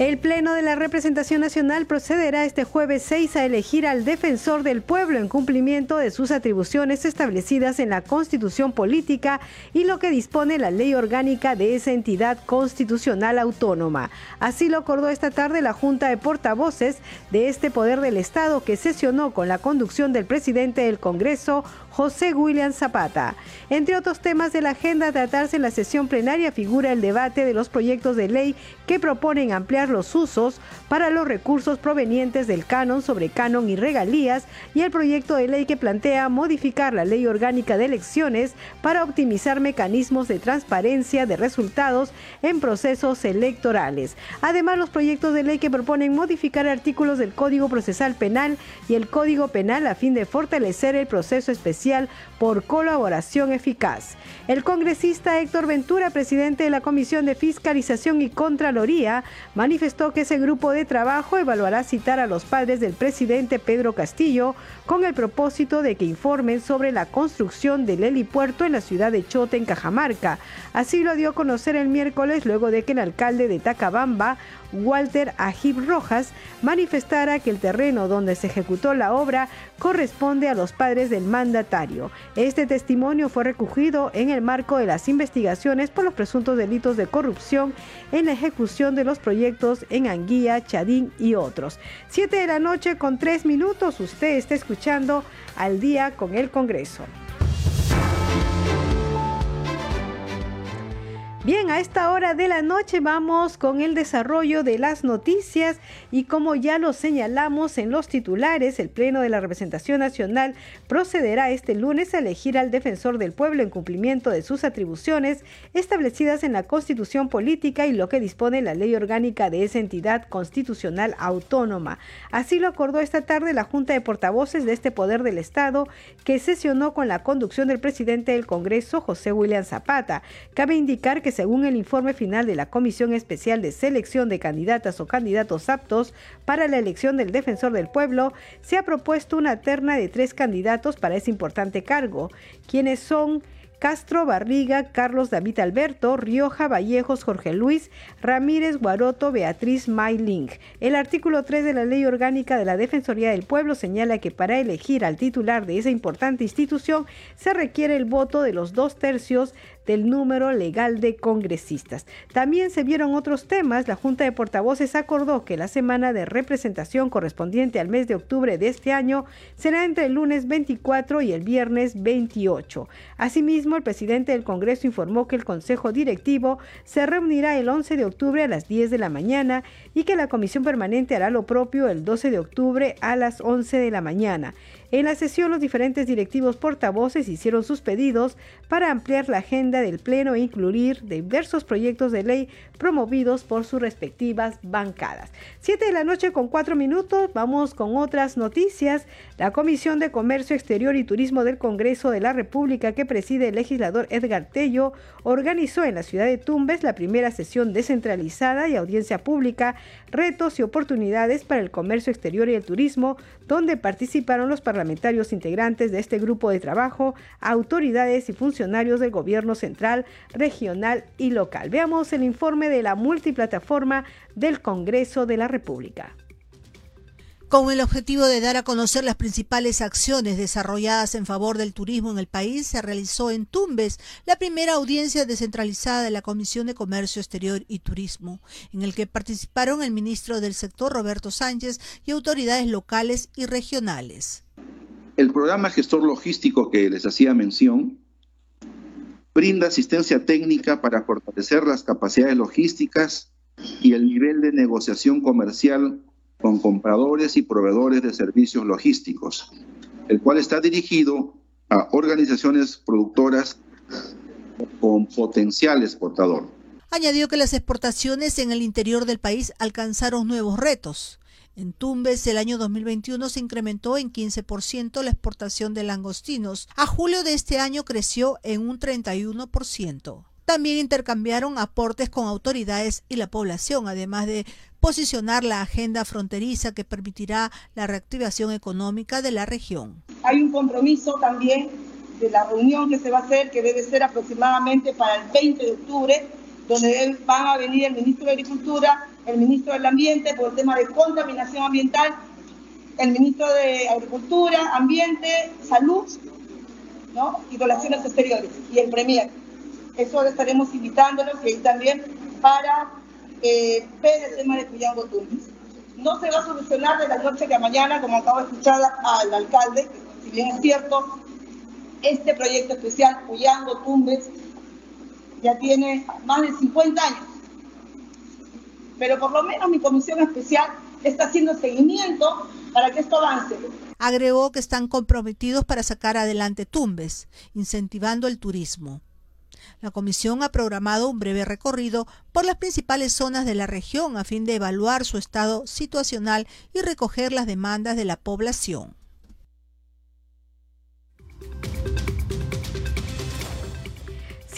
El Pleno de la Representación Nacional procederá este jueves 6 a elegir al defensor del pueblo en cumplimiento de sus atribuciones establecidas en la Constitución Política y lo que dispone la ley orgánica de esa entidad constitucional autónoma. Así lo acordó esta tarde la Junta de Portavoces de este Poder del Estado que sesionó con la conducción del presidente del Congreso, José William Zapata. Entre otros temas de la agenda a tratarse en la sesión plenaria figura el debate de los proyectos de ley que proponen ampliar los usos para los recursos provenientes del canon sobre canon y regalías y el proyecto de ley que plantea modificar la ley orgánica de elecciones para optimizar mecanismos de transparencia de resultados en procesos electorales. Además, los proyectos de ley que proponen modificar artículos del Código Procesal Penal y el Código Penal a fin de fortalecer el proceso especial por colaboración eficaz. El congresista Héctor Ventura, presidente de la Comisión de Fiscalización y Contraloría, manifestó que ese grupo de trabajo evaluará citar a los padres del presidente Pedro Castillo con el propósito de que informen sobre la construcción del helipuerto en la ciudad de Chota, en Cajamarca. Así lo dio a conocer el miércoles luego de que el alcalde de Tacabamba Walter Ajib Rojas, manifestara que el terreno donde se ejecutó la obra corresponde a los padres del mandatario. Este testimonio fue recogido en el marco de las investigaciones por los presuntos delitos de corrupción en la ejecución de los proyectos en Anguía, Chadín y otros. Siete de la noche con tres minutos, usted está escuchando al día con el Congreso. Bien, a esta hora de la noche vamos con el desarrollo de las noticias y como ya lo señalamos en los titulares, el Pleno de la Representación Nacional procederá este lunes a elegir al defensor del pueblo en cumplimiento de sus atribuciones establecidas en la Constitución Política y lo que dispone la ley orgánica de esa entidad constitucional autónoma. Así lo acordó esta tarde la Junta de Portavoces de este Poder del Estado que sesionó con la conducción del presidente del Congreso, José William Zapata. Cabe indicar que según el informe final de la Comisión Especial de Selección de Candidatas o Candidatos Aptos para la elección del Defensor del Pueblo, se ha propuesto una terna de tres candidatos para ese importante cargo, quienes son Castro Barriga, Carlos David Alberto, Rioja Vallejos, Jorge Luis, Ramírez Guaroto, Beatriz Mayling. El artículo 3 de la Ley Orgánica de la Defensoría del Pueblo señala que para elegir al titular de esa importante institución se requiere el voto de los dos tercios del número legal de congresistas. También se vieron otros temas. La Junta de Portavoces acordó que la semana de representación correspondiente al mes de octubre de este año será entre el lunes 24 y el viernes 28. Asimismo, el presidente del Congreso informó que el Consejo Directivo se reunirá el 11 de octubre a las 10 de la mañana y que la Comisión Permanente hará lo propio el 12 de octubre a las 11 de la mañana. En la sesión, los diferentes directivos portavoces hicieron sus pedidos para ampliar la agenda del Pleno e incluir diversos proyectos de ley promovidos por sus respectivas bancadas. Siete de la noche con cuatro minutos, vamos con otras noticias. La Comisión de Comercio Exterior y Turismo del Congreso de la República, que preside el legislador Edgar Tello, organizó en la ciudad de Tumbes la primera sesión descentralizada y audiencia pública, retos y oportunidades para el comercio exterior y el turismo, donde participaron los parlamentarios parlamentarios integrantes de este grupo de trabajo, autoridades y funcionarios del gobierno central, regional y local. Veamos el informe de la multiplataforma del Congreso de la República con el objetivo de dar a conocer las principales acciones desarrolladas en favor del turismo en el país, se realizó en Tumbes la primera audiencia descentralizada de la Comisión de Comercio Exterior y Turismo, en el que participaron el ministro del sector Roberto Sánchez y autoridades locales y regionales. El programa gestor logístico que les hacía mención brinda asistencia técnica para fortalecer las capacidades logísticas y el nivel de negociación comercial con compradores y proveedores de servicios logísticos, el cual está dirigido a organizaciones productoras con potencial exportador. Añadió que las exportaciones en el interior del país alcanzaron nuevos retos. En Tumbes, el año 2021 se incrementó en 15% la exportación de langostinos. A julio de este año creció en un 31%. También intercambiaron aportes con autoridades y la población, además de posicionar la agenda fronteriza que permitirá la reactivación económica de la región. Hay un compromiso también de la reunión que se va a hacer, que debe ser aproximadamente para el 20 de octubre, donde van a venir el ministro de Agricultura, el ministro del Ambiente por el tema de contaminación ambiental, el ministro de Agricultura, Ambiente, Salud ¿no? y Relaciones Exteriores y el Premier. Eso estaremos invitándolos y también para eh, ver el tema de Cuyango Tumbes. No se va a solucionar de la noche a la mañana, como acabo de escuchar al alcalde, si bien es cierto, este proyecto especial Cuyango Tumbes ya tiene más de 50 años. Pero por lo menos mi comisión especial está haciendo seguimiento para que esto avance. Agregó que están comprometidos para sacar adelante Tumbes, incentivando el turismo. La comisión ha programado un breve recorrido por las principales zonas de la región a fin de evaluar su estado situacional y recoger las demandas de la población.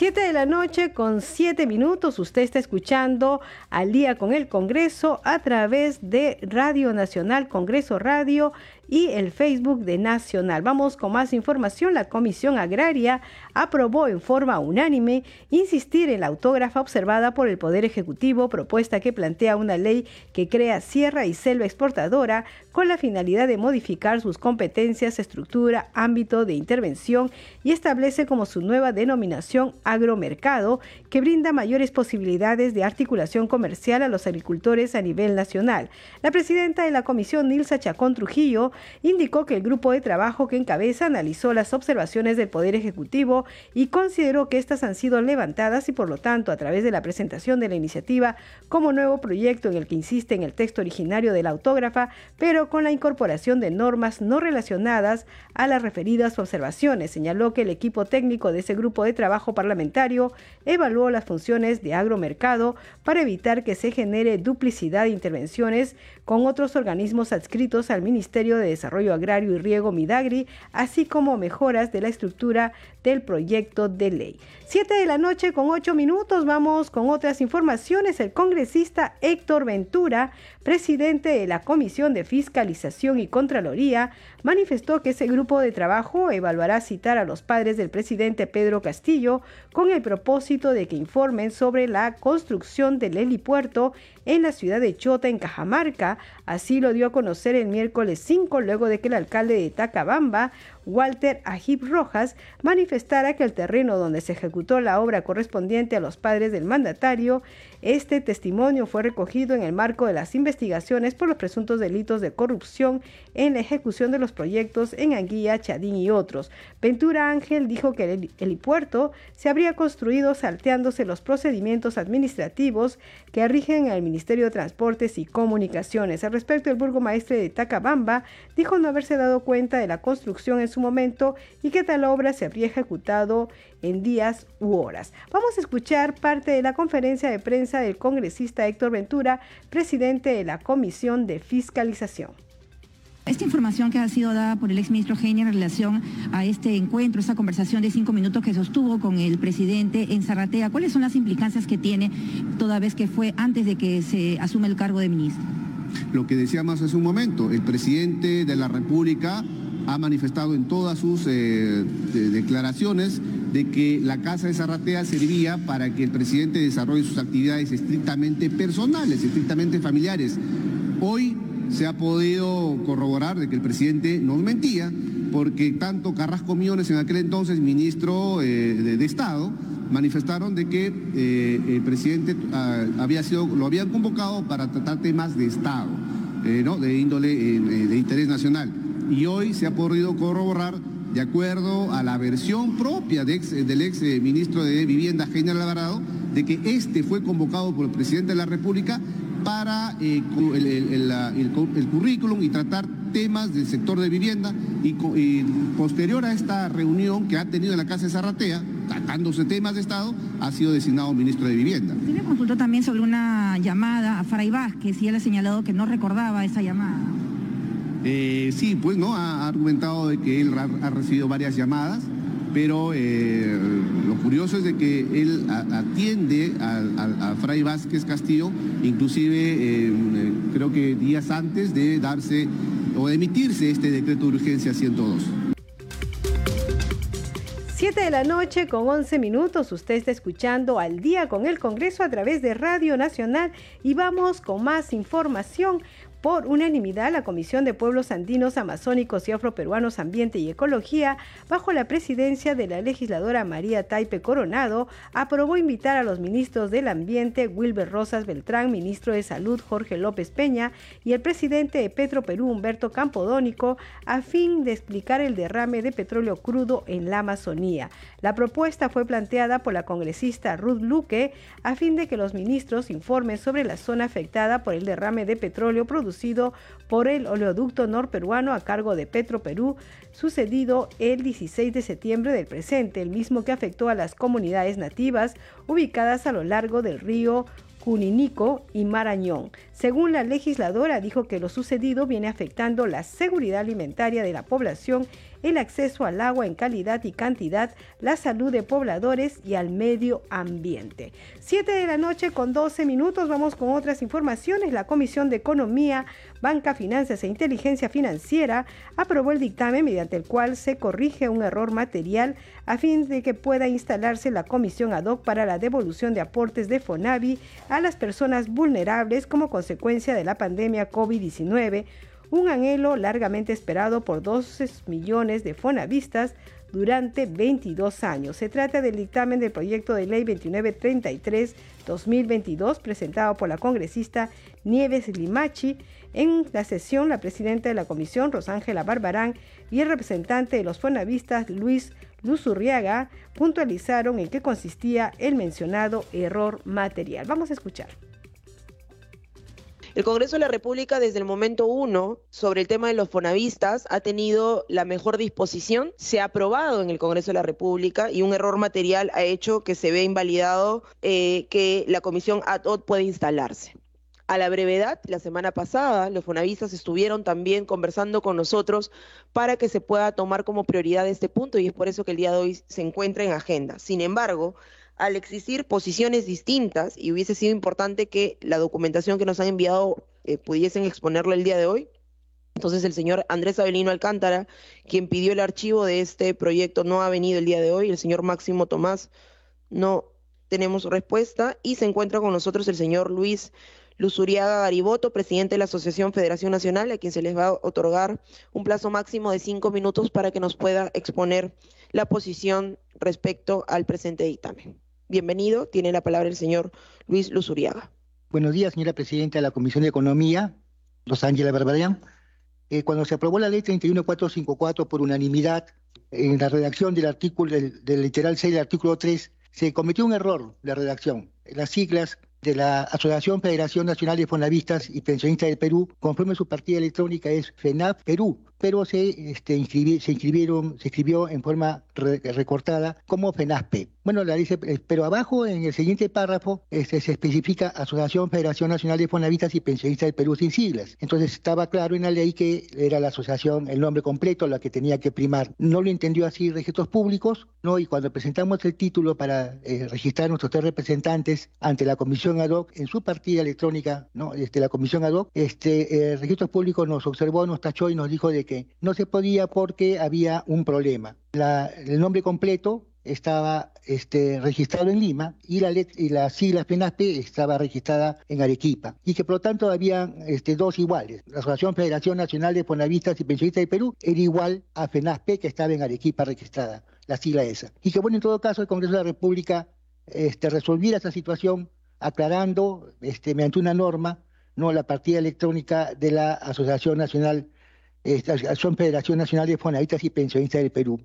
Siete de la noche con siete minutos. Usted está escuchando al día con el Congreso a través de Radio Nacional, Congreso Radio y el Facebook de Nacional. Vamos con más información. La Comisión Agraria aprobó en forma unánime insistir en la autógrafa observada por el Poder Ejecutivo, propuesta que plantea una ley que crea sierra y selva exportadora con la finalidad de modificar sus competencias, estructura, ámbito de intervención y establece como su nueva denominación agromercado, que brinda mayores posibilidades de articulación comercial a los agricultores a nivel nacional. La presidenta de la comisión, Nilsa Chacón Trujillo, indicó que el grupo de trabajo que encabeza analizó las observaciones del Poder Ejecutivo y consideró que estas han sido levantadas y por lo tanto a través de la presentación de la iniciativa como nuevo proyecto en el que insiste en el texto originario de la autógrafa, pero con la incorporación de normas no relacionadas a las referidas observaciones. Señaló que el equipo técnico de ese grupo de trabajo parlamentario evaluó las funciones de agromercado para evitar que se genere duplicidad de intervenciones con otros organismos adscritos al Ministerio de Desarrollo Agrario y Riego Midagri, así como mejoras de la estructura del proyecto de ley. Siete de la noche con ocho minutos vamos con otras informaciones. El congresista Héctor Ventura, presidente de la Comisión de Fiscalización y Contraloría, manifestó que ese grupo de trabajo evaluará citar a los padres del presidente Pedro Castillo con el propósito de que informen sobre la construcción del helipuerto en la ciudad de Chota, en Cajamarca. Así lo dio a conocer el miércoles 5, luego de que el alcalde de Tacabamba Walter Ajib Rojas manifestara que el terreno donde se ejecutó la obra correspondiente a los padres del mandatario, este testimonio fue recogido en el marco de las investigaciones por los presuntos delitos de corrupción en la ejecución de los proyectos en Anguilla, Chadín y otros. Ventura Ángel dijo que el helipuerto se habría construido salteándose los procedimientos administrativos que rigen al Ministerio de Transportes y Comunicaciones. Al respecto, el burgomaestre de Tacabamba dijo no haberse dado cuenta de la construcción en su momento y que tal obra se habría ejecutado en días u horas. Vamos a escuchar parte de la conferencia de prensa del congresista Héctor Ventura, presidente de la Comisión de Fiscalización. Esta información que ha sido dada por el exministro Heine en relación a este encuentro, esta conversación de cinco minutos que sostuvo con el presidente en Zarratea, ¿cuáles son las implicancias que tiene toda vez que fue antes de que se asume el cargo de ministro? Lo que decíamos hace un momento, el presidente de la República ha manifestado en todas sus eh, declaraciones de que la Casa de Zarratea servía para que el presidente desarrolle sus actividades estrictamente personales, estrictamente familiares. Hoy se ha podido corroborar de que el presidente no mentía, porque tanto Carrasco Miones, en aquel entonces ministro eh, de, Estado, manifestaron de que eh, el presidente ah, había sido, lo habían convocado para tratar temas de Estado, de índole de interés nacional. Y hoy se ha podido corroborar de acuerdo a la versión propia del ex eh, ministro de Vivienda, General Alvarado, de que este fue convocado por el presidente de la República para eh, el, currículum y tratar temas del sector de vivienda y, posterior a esta reunión que ha tenido en la Casa de Zarratea, tratándose temas de Estado, ha sido designado ministro de Vivienda. Sí me consultó también sobre una llamada a Fray Vázquez y él ha señalado que no recordaba esa llamada. Eh, sí, pues no, ha, argumentado de que él ha, recibido varias llamadas, pero eh, lo curioso es de que él atiende a, Fray Vázquez Castillo, inclusive eh, creo que días antes de darse o emitirse este decreto de urgencia 102. 7 de la noche con 11 minutos, usted está escuchando al día con el Congreso a través de Radio Nacional y vamos con más información. Por unanimidad, la Comisión de Pueblos Andinos, Amazónicos y Afroperuanos Ambiente y Ecología, bajo la presidencia de la legisladora María Taipe Coronado, aprobó invitar a los ministros del Ambiente, Wilber Rosas Beltrán, ministro de Salud, Jorge López Peña, y el presidente de Petro Perú, Humberto Campodónico, a fin de explicar el derrame de petróleo crudo en la Amazonía. La propuesta fue planteada por la congresista Ruth Luque a fin de que los ministros informen sobre la zona afectada por el derrame de petróleo producido por el oleoducto norperuano a cargo de Petro Perú, sucedido el 16 de septiembre del presente, el mismo que afectó a las comunidades nativas ubicadas a lo largo del río Cuninico y Marañón. Según la legisladora, dijo que lo sucedido viene afectando la seguridad alimentaria de la población el acceso al agua en calidad y cantidad, la salud de pobladores y al medio ambiente. 7 de la noche con 12 minutos vamos con otras informaciones. La Comisión de Economía, Banca, Finanzas e Inteligencia Financiera aprobó el dictamen mediante el cual se corrige un error material a fin de que pueda instalarse la comisión ad hoc para la devolución de aportes de FONAVI a las personas vulnerables como consecuencia de la pandemia COVID-19 un anhelo largamente esperado por 12 millones de fonavistas durante 22 años. Se trata del dictamen del proyecto de ley 2933-2022 presentado por la congresista Nieves Limachi. En la sesión, la presidenta de la comisión, Rosángela Barbarán, y el representante de los fonavistas, Luis Luzurriaga, puntualizaron en qué consistía el mencionado error material. Vamos a escuchar. El Congreso de la República desde el momento uno sobre el tema de los fonavistas ha tenido la mejor disposición, se ha aprobado en el Congreso de la República y un error material ha hecho que se vea invalidado eh, que la comisión ad hoc puede instalarse. A la brevedad, la semana pasada, los fonavistas estuvieron también conversando con nosotros para que se pueda tomar como prioridad este punto y es por eso que el día de hoy se encuentra en agenda. Sin embargo, al existir posiciones distintas y hubiese sido importante que la documentación que nos han enviado eh, pudiesen exponerla el día de hoy. Entonces el señor Andrés Avelino Alcántara, quien pidió el archivo de este proyecto, no ha venido el día de hoy. El señor Máximo Tomás, no tenemos respuesta. Y se encuentra con nosotros el señor Luis Luzuriaga Gariboto, presidente de la Asociación Federación Nacional, a quien se les va a otorgar un plazo máximo de cinco minutos para que nos pueda exponer la posición respecto al presente dictamen. Bienvenido, tiene la palabra el señor Luis Luzuriaga. Buenos días, señora presidenta de la Comisión de Economía, Rosángela Barbarian. Eh, cuando se aprobó la ley 31454 por unanimidad, en la redacción del artículo, del, literal 6 del artículo 3, se cometió un error de redacción. Las siglas de la Asociación Federación Nacional de Fonavistas y Pensionistas del Perú, conforme su partida electrónica es FENAF Perú, pero se, este, se inscribieron, se escribió en forma recortada como FENASPE. Bueno, la dice, eh, pero abajo en el siguiente párrafo este, se especifica Asociación Federación Nacional de Fonavistas y Pensionistas del Perú sin siglas. Entonces estaba claro en la ley que era la asociación, el nombre completo, la que tenía que primar. No lo entendió así registros públicos, ¿no? Y cuando presentamos el título para eh, registrar a nuestros tres representantes ante la Comisión ad hoc, en su partida electrónica, ¿no? Este, la Comisión ad hoc, este, eh, registros públicos nos observó, nos tachó y nos dijo de que no se podía porque había un problema. el nombre completo estaba este, registrado en Lima y la, y la sigla FENASPE estaba registrada en Arequipa y que por lo tanto había este, dos iguales. La Asociación Federación Nacional de Fonavistas y Pensionistas de Perú era igual a FENASPE que estaba en Arequipa registrada, la sigla esa. Y que bueno, en todo caso el Congreso de la República este, resolviera esa situación aclarando este, mediante una norma no la partida electrónica de la Asociación Nacional Son Federación Nacional de Fonavistas y Pensionistas del Perú.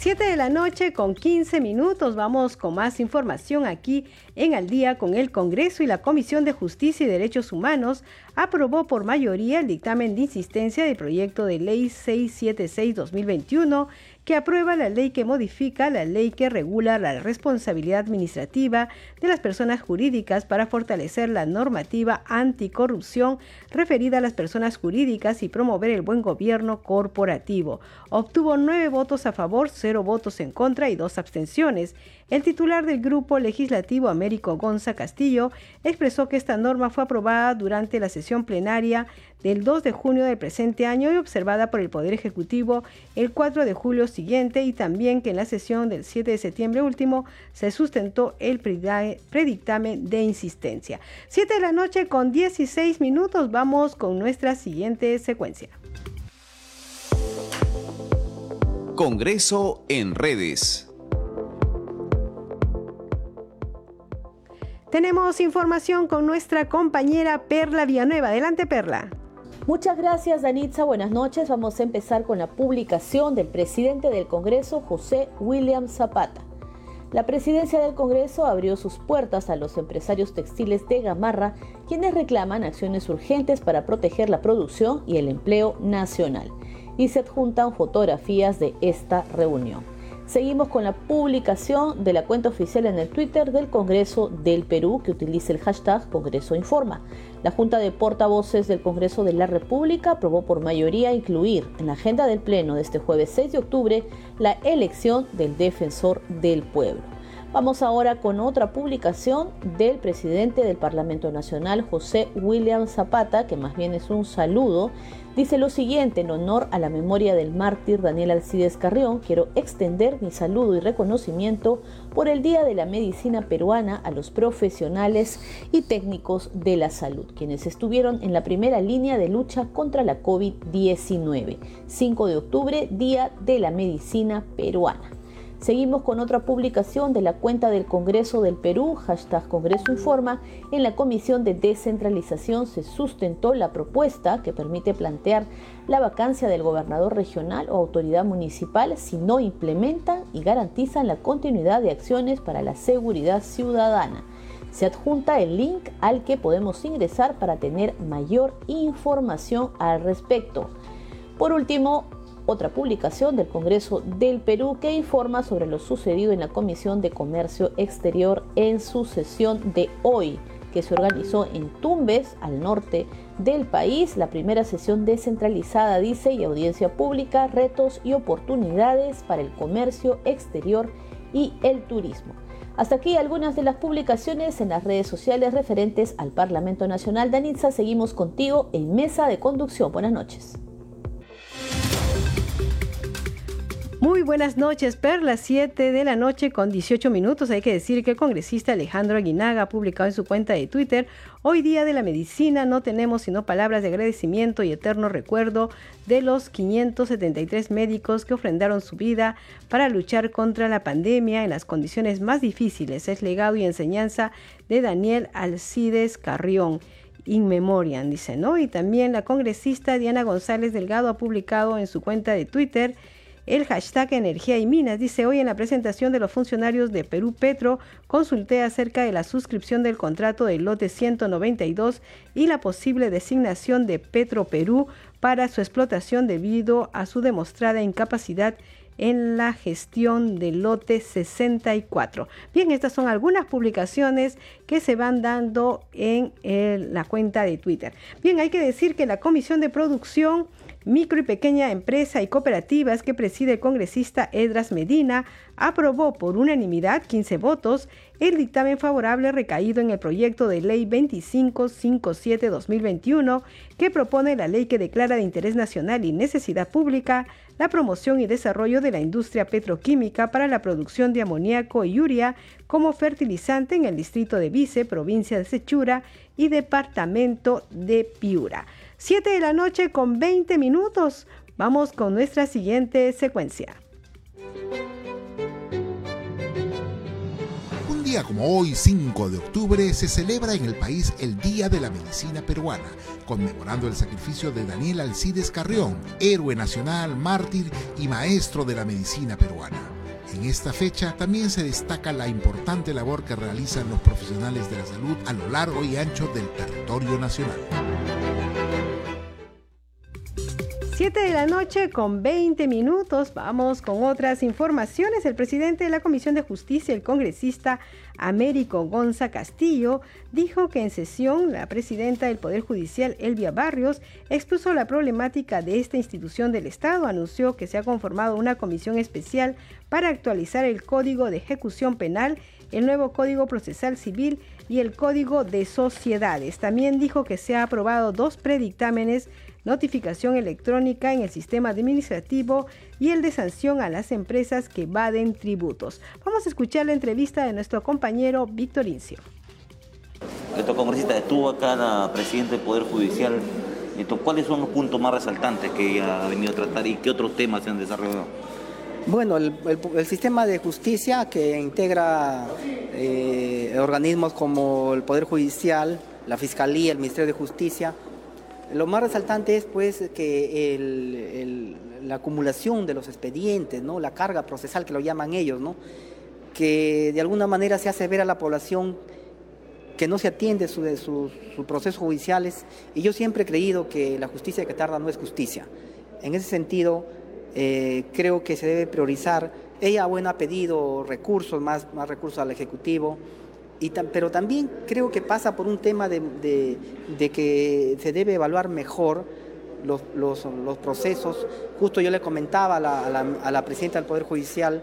7 de la noche con 15 minutos. Vamos con más información aquí en Al día con el Congreso y la Comisión de Justicia y Derechos Humanos aprobó por mayoría el dictamen de insistencia del proyecto de ley 676-2021 que aprueba la ley que modifica la ley que regula la responsabilidad administrativa de las personas jurídicas para fortalecer la normativa anticorrupción referida a las personas jurídicas y promover el buen gobierno corporativo. Obtuvo nueve votos a favor, cero votos en contra y dos abstenciones. El titular del Grupo Legislativo Américo Gonza Castillo expresó que esta norma fue aprobada durante la sesión plenaria del 2 de junio del presente año y observada por el Poder Ejecutivo el 4 de julio siguiente y también que en la sesión del 7 de septiembre último se sustentó el predictamen de insistencia. 7 de la noche con 16 minutos vamos con nuestra siguiente secuencia. Congreso en redes. Tenemos información con nuestra compañera Perla Villanueva. Adelante, Perla. Muchas gracias, Danitza. Buenas noches. Vamos a empezar con la publicación del presidente del Congreso, José William Zapata. La presidencia del Congreso abrió sus puertas a los empresarios textiles de Gamarra, quienes reclaman acciones urgentes para proteger la producción y el empleo nacional. Y se adjuntan fotografías de esta reunión. Seguimos con la publicación de la cuenta oficial en el Twitter del Congreso del Perú que utiliza el hashtag Congreso Informa. La Junta de Portavoces del Congreso de la República aprobó por mayoría incluir en la agenda del Pleno de este jueves 6 de octubre la elección del defensor del pueblo. Vamos ahora con otra publicación del presidente del Parlamento Nacional, José William Zapata, que más bien es un saludo Dice lo siguiente, en honor a la memoria del mártir Daniel Alcides Carrión, quiero extender mi saludo y reconocimiento por el Día de la Medicina Peruana a los profesionales y técnicos de la salud, quienes estuvieron en la primera línea de lucha contra la COVID-19. 5 de octubre, Día de la Medicina Peruana. Seguimos con otra publicación de la cuenta del Congreso del Perú, hashtag Congreso Informa. En la Comisión de Descentralización se sustentó la propuesta que permite plantear la vacancia del gobernador regional o autoridad municipal si no implementan y garantizan la continuidad de acciones para la seguridad ciudadana. Se adjunta el link al que podemos ingresar para tener mayor información al respecto. Por último, otra publicación del Congreso del Perú que informa sobre lo sucedido en la Comisión de Comercio Exterior en su sesión de hoy, que se organizó en Tumbes, al norte del país. La primera sesión descentralizada, dice, y audiencia pública, retos y oportunidades para el comercio exterior y el turismo. Hasta aquí algunas de las publicaciones en las redes sociales referentes al Parlamento Nacional. Danitza, seguimos contigo en Mesa de Conducción. Buenas noches. Muy buenas noches, Perla, 7 de la noche con 18 minutos. Hay que decir que el congresista Alejandro Aguinaga ha publicado en su cuenta de Twitter, hoy día de la medicina no tenemos sino palabras de agradecimiento y eterno recuerdo de los 573 médicos que ofrendaron su vida para luchar contra la pandemia en las condiciones más difíciles. Es legado y enseñanza de Daniel Alcides Carrión. In Memoriam, dice, ¿no? Y también la congresista Diana González Delgado ha publicado en su cuenta de Twitter el hashtag Energía y Minas. Dice hoy en la presentación de los funcionarios de Perú Petro, consulté acerca de la suscripción del contrato del lote 192 y la posible designación de Petro Perú para su explotación debido a su demostrada incapacidad en la gestión del lote 64. Bien, estas son algunas publicaciones que se van dando en la cuenta de Twitter. Bien, hay que decir que la Comisión de Producción Micro y Pequeña Empresa y Cooperativas que preside el congresista Edras Medina aprobó por unanimidad 15 votos el dictamen favorable recaído en el proyecto de ley 2557-2021 que propone la ley que declara de interés nacional y necesidad pública la promoción y desarrollo de la industria petroquímica para la producción de amoníaco y urea como fertilizante en el distrito de Vice, provincia de Sechura y departamento de Piura. 7 de la noche con 20 minutos. Vamos con nuestra siguiente secuencia día como hoy, 5 de octubre, se celebra en el país el Día de la Medicina Peruana, conmemorando el sacrificio de Daniel Alcides Carrión, héroe nacional, mártir y maestro de la medicina peruana. En esta fecha también se destaca la importante labor que realizan los profesionales de la salud a lo largo y ancho del territorio nacional. 7 de la noche con 20 minutos. Vamos con otras informaciones. El presidente de la Comisión de Justicia, el congresista Américo Gonza Castillo, dijo que en sesión la presidenta del Poder Judicial, Elvia Barrios, expuso la problemática de esta institución del Estado. Anunció que se ha conformado una comisión especial para actualizar el Código de Ejecución Penal, el nuevo Código Procesal Civil y el Código de Sociedades. También dijo que se ha aprobado dos predictámenes notificación electrónica en el sistema administrativo y el de sanción a las empresas que evaden tributos. Vamos a escuchar la entrevista de nuestro compañero Víctor Incio. Nuestro congresista estuvo acá la presidenta del Poder Judicial. ¿Cuáles son los puntos más resaltantes que ella ha venido a tratar y qué otros temas se han desarrollado? Bueno, el, sistema de justicia que integra eh, organismos como el Poder Judicial, la Fiscalía, el Ministerio de Justicia, lo más resaltante es pues que la acumulación de los expedientes, ¿no? la carga procesal que lo llaman ellos, ¿no? que de alguna manera se hace ver a la población que no se atiende sus su, procesos judiciales y yo siempre he creído que la justicia que tarda no es justicia. En ese sentido, eh, creo que se debe priorizar. Ella, bueno, ha pedido recursos, más, más recursos al Ejecutivo, pero también creo que pasa por un tema de, que se debe evaluar mejor los, procesos. Justo yo le comentaba a la, presidenta del Poder Judicial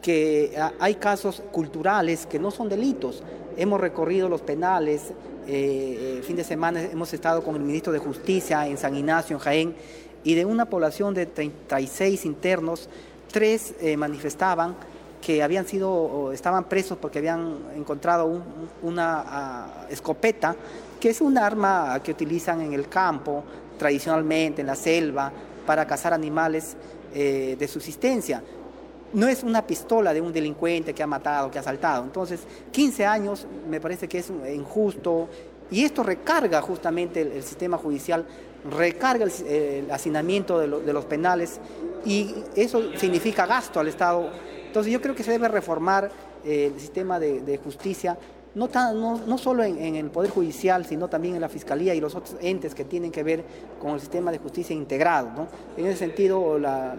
que hay casos culturales que no son delitos. Hemos recorrido los penales, eh, eh, fin de semana hemos estado con el ministro de Justicia en San Ignacio, en Jaén, y de una población de 36 internos, tres eh, manifestaban que habían sido, estaban presos porque habían encontrado una ah, escopeta, que es un arma que utilizan en el campo, tradicionalmente, en la selva, para cazar animales eh, de subsistencia. No es una pistola de un delincuente que ha matado, que ha asaltado. Entonces, 15 años me parece que es injusto y esto recarga justamente el, sistema judicial, recarga el, hacinamiento de, de los penales y eso significa gasto al Estado entonces yo creo que se debe reformar eh, el sistema de, justicia, no, no, solo en, el Poder Judicial, sino también en la Fiscalía y los otros entes que tienen que ver con el sistema de justicia integrado. En ese sentido, la,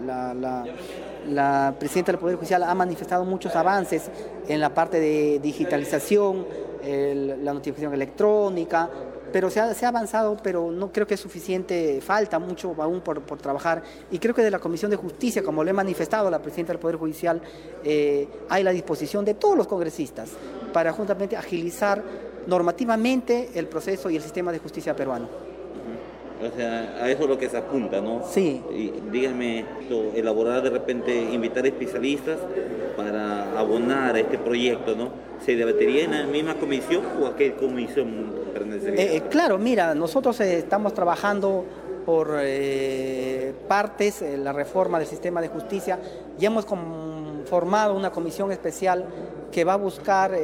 la presidenta del Poder Judicial ha manifestado muchos avances en la parte de digitalización, la notificación electrónica, pero se ha, avanzado, pero no creo que es suficiente, falta mucho aún por, trabajar. Y creo que de la Comisión de Justicia, como le he manifestado a la Presidenta del Poder Judicial, eh, hay la disposición de todos los congresistas para justamente agilizar normativamente el proceso y el sistema de justicia peruano. O sea, a eso es lo que se apunta, ¿no? Sí. Y dígame, elaborar de repente, invitar especialistas para abonar a este proyecto, ¿no? ¿Se debatería en la misma comisión o a qué comisión pertenecería? Eh, eh, claro, mira, nosotros eh, estamos trabajando por partes la reforma del sistema de justicia. Ya hemos formado una comisión especial que va a buscar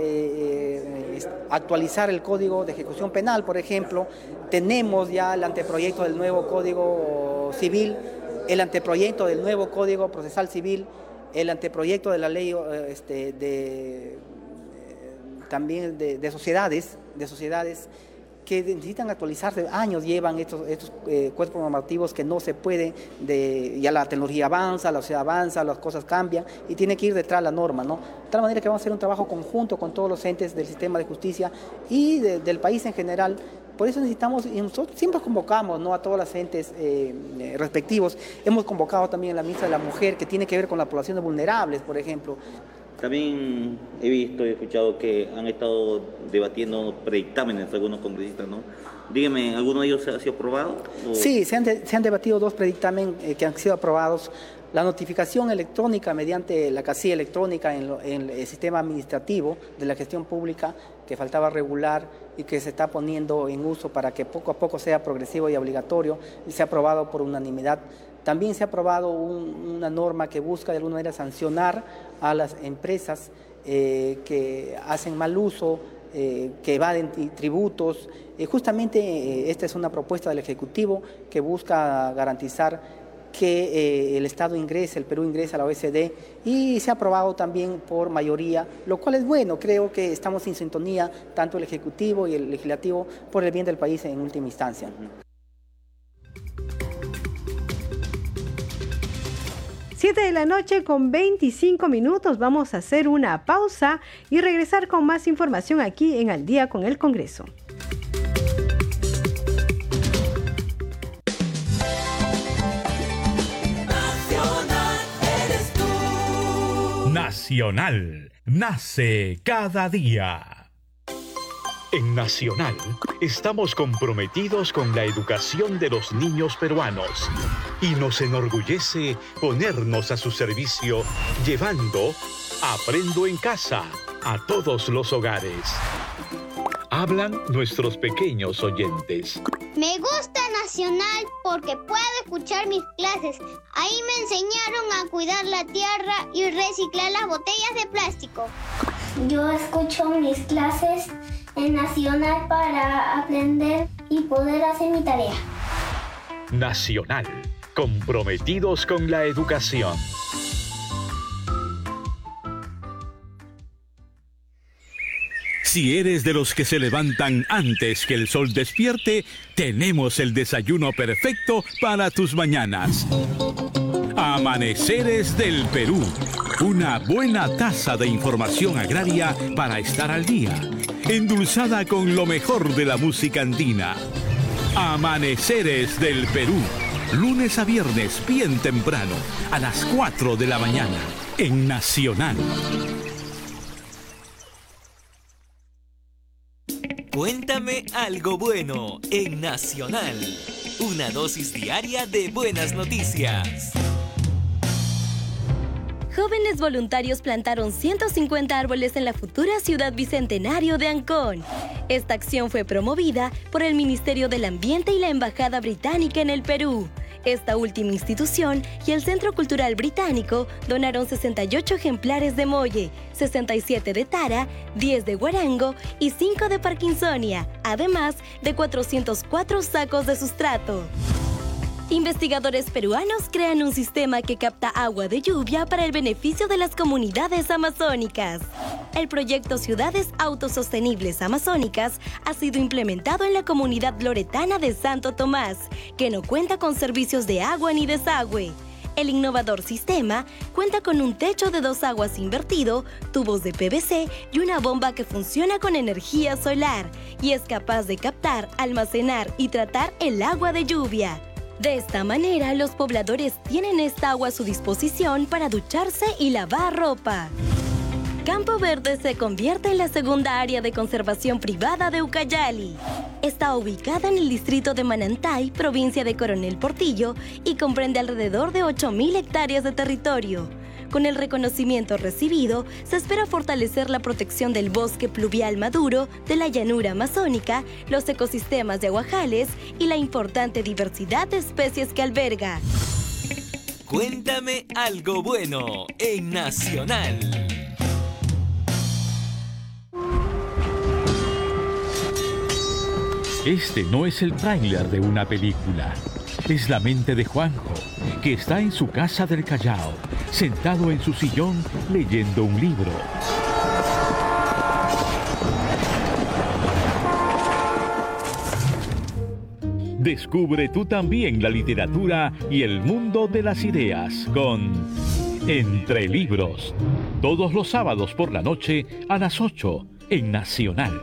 actualizar el código de ejecución penal, por ejemplo. Tenemos ya el anteproyecto del nuevo código civil, el anteproyecto del nuevo código procesal civil, el anteproyecto de la ley este, de también de, sociedades, de sociedades que necesitan actualizarse, años llevan estos, estos eh, cuerpos normativos que no se pueden, de, ya la tecnología avanza, la sociedad avanza, las cosas cambian y tiene que ir detrás de la norma, ¿no? De tal manera que vamos a hacer un trabajo conjunto con todos los entes del sistema de justicia y del país en general. Por eso necesitamos, y nosotros siempre convocamos ¿no? a todos los entes eh, eh, respectivos. Hemos convocado también a la ministra de la Mujer, que tiene que ver con la población de vulnerables, por ejemplo. También he visto y escuchado que han estado debatiendo predictámenes algunos congresistas, ¿no? Dígame, ¿alguno de ellos ha sido aprobado? Sí, se han, debatido dos predictámenes eh, que han sido aprobados. La notificación electrónica mediante la casilla electrónica en, en, el sistema administrativo de la gestión pública que faltaba regular y que se está poniendo en uso para que poco a poco sea progresivo y obligatorio, y se ha aprobado por unanimidad también se ha aprobado una norma que busca de alguna manera sancionar a las empresas eh, que hacen mal uso, eh, que evaden tributos. justamente esta es una propuesta del Ejecutivo que busca garantizar que el Estado ingrese, el Perú ingrese a la OECD y se ha aprobado también por mayoría, lo cual es bueno. Creo que estamos en sintonía, tanto el Ejecutivo y el Legislativo, por el bien del país en última instancia. Siete de la noche con 25 minutos. Vamos a hacer una pausa y regresar con más información aquí en Al día con el Congreso. Nacional. Nace cada día. En Nacional estamos comprometidos con la educación de los niños peruanos y nos enorgullece ponernos a su servicio llevando Aprendo en casa a todos los hogares. Hablan nuestros pequeños oyentes. Me gusta Nacional porque puedo escuchar mis clases. Ahí me enseñaron a cuidar la tierra y reciclar las botellas de plástico. Yo escucho mis clases en Nacional para aprender y poder hacer mi tarea. Nacional, comprometidos con la educación. Si eres de los que se levantan antes que el sol despierte, tenemos el desayuno perfecto para tus mañanas. Amaneceres del Perú. Una buena taza de información agraria para estar al día endulzada con lo mejor de la música andina. Amaneceres del Perú, lunes a viernes bien temprano, a las 4 de la mañana, en Nacional. Cuéntame algo bueno en Nacional. Una dosis diaria de buenas noticias. Jóvenes voluntarios plantaron 150 árboles en la futura ciudad bicentenario de Ancón. Esta acción fue promovida por el Ministerio del Ambiente y la Embajada Británica en el Perú. Esta última institución y el Centro Cultural Británico donaron 68 ejemplares de molle, 67 de tara, 10 de guarango y 5 de parkinsonia, además de 404 sacos de sustrato. Investigadores peruanos crean un sistema que capta agua de lluvia para el beneficio de las comunidades amazónicas. El proyecto Ciudades Autosostenibles Amazónicas ha sido implementado en la comunidad loretana de Santo Tomás, que no cuenta con servicios de agua ni desagüe. El innovador sistema cuenta con un techo de dos aguas invertido, tubos de PVC y una bomba que funciona con energía solar y es capaz de captar, almacenar y tratar el agua de lluvia. De esta manera, los pobladores tienen esta agua a su disposición para ducharse y lavar ropa. Campo Verde se convierte en la segunda área de conservación privada de Ucayali. Está ubicada en el distrito de Manantay, provincia de Coronel Portillo, y comprende alrededor de 8.000 hectáreas de territorio. Con el reconocimiento recibido, se espera fortalecer la protección del bosque pluvial maduro, de la llanura amazónica, los ecosistemas de aguajales y la importante diversidad de especies que alberga. Cuéntame algo bueno en Nacional. Este no es el tráiler de una película. Es la mente de Juanjo, que está en su casa del Callao, sentado en su sillón leyendo un libro. Descubre tú también la literatura y el mundo de las ideas con Entre Libros, todos los sábados por la noche a las 8 en Nacional.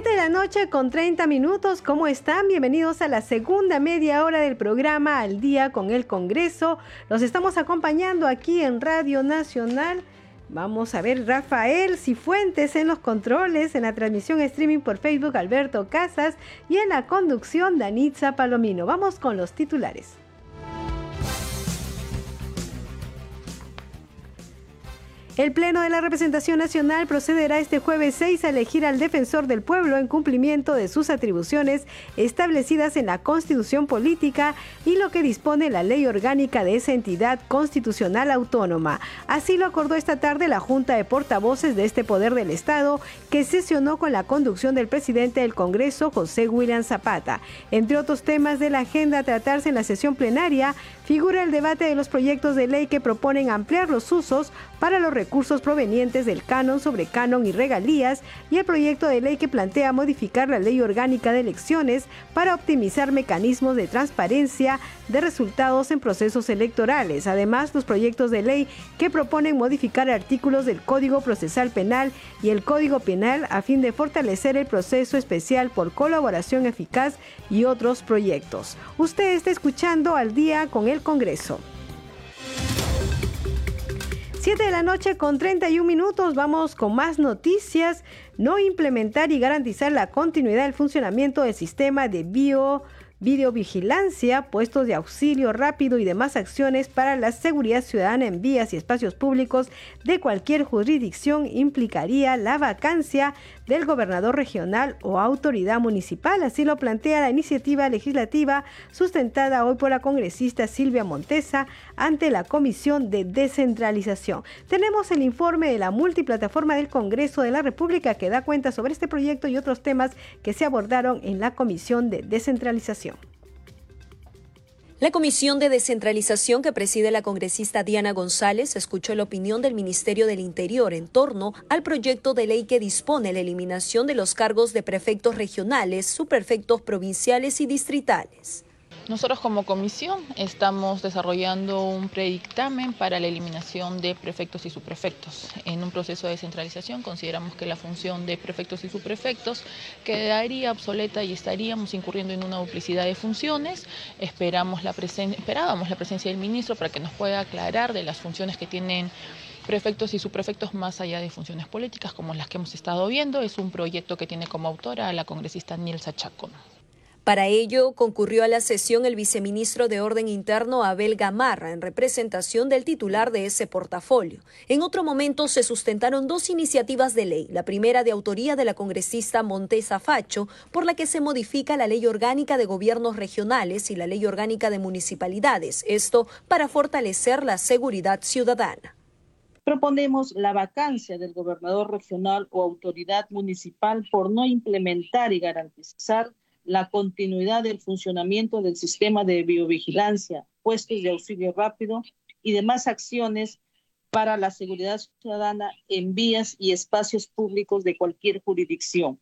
7 de la noche con 30 minutos, ¿cómo están? Bienvenidos a la segunda media hora del programa Al día con el Congreso. Los estamos acompañando aquí en Radio Nacional Vamos a ver Rafael Cifuentes en los controles, en la transmisión streaming por Facebook Alberto Casas y en la conducción Danitza Palomino. Vamos con los titulares. El Pleno de la Representación Nacional procederá este jueves 6 a elegir al defensor del pueblo en cumplimiento de sus atribuciones establecidas en la Constitución Política y lo que dispone la ley orgánica de esa entidad constitucional autónoma. Así lo acordó esta tarde la Junta de Portavoces de este Poder del Estado, que sesionó con la conducción del presidente del Congreso, José William Zapata. Entre otros temas de la agenda a tratarse en la sesión plenaria, figura el debate de los proyectos de ley que proponen ampliar los usos para los recursos provenientes del canon sobre canon y regalías y el proyecto de ley que plantea modificar la ley orgánica de elecciones para optimizar mecanismos de transparencia de resultados en procesos electorales. Además, los proyectos de ley que proponen modificar artículos del Código Procesal Penal y el Código Penal a fin de fortalecer el proceso especial por colaboración eficaz y otros proyectos. Usted está escuchando al día con el Congreso. 7 de la noche con 31 minutos vamos con más noticias. No implementar y garantizar la continuidad del funcionamiento del sistema de bio videovigilancia, puestos de auxilio rápido y demás acciones para la seguridad ciudadana en vías y espacios públicos de cualquier jurisdicción implicaría la vacancia del gobernador regional o autoridad municipal. Así lo plantea la iniciativa legislativa sustentada hoy por la congresista Silvia Montesa ante la Comisión de Descentralización. Tenemos el informe de la multiplataforma del Congreso de la República que da cuenta sobre este proyecto y otros temas que se abordaron en la Comisión de Descentralización. La Comisión de Descentralización que preside la congresista Diana González escuchó la opinión del Ministerio del Interior en torno al proyecto de ley que dispone la eliminación de los cargos de prefectos regionales, subprefectos provinciales y distritales. Nosotros como comisión estamos desarrollando un predictamen para la eliminación de prefectos y subprefectos. En un proceso de descentralización consideramos que la función de prefectos y subprefectos quedaría obsoleta y estaríamos incurriendo en una duplicidad de funciones. Esperamos la esperábamos la presencia del ministro para que nos pueda aclarar de las funciones que tienen prefectos y subprefectos más allá de funciones políticas como las que hemos estado viendo. Es un proyecto que tiene como autora la congresista Nilsa Chacón. Para ello, concurrió a la sesión el viceministro de Orden Interno Abel Gamarra en representación del titular de ese portafolio. En otro momento se sustentaron dos iniciativas de ley, la primera de autoría de la congresista Montesa Facho, por la que se modifica la ley orgánica de gobiernos regionales y la ley orgánica de municipalidades, esto para fortalecer la seguridad ciudadana. Proponemos la vacancia del gobernador regional o autoridad municipal por no implementar y garantizar la continuidad del funcionamiento del sistema de biovigilancia, puestos de auxilio rápido y demás acciones para la seguridad ciudadana en vías y espacios públicos de cualquier jurisdicción.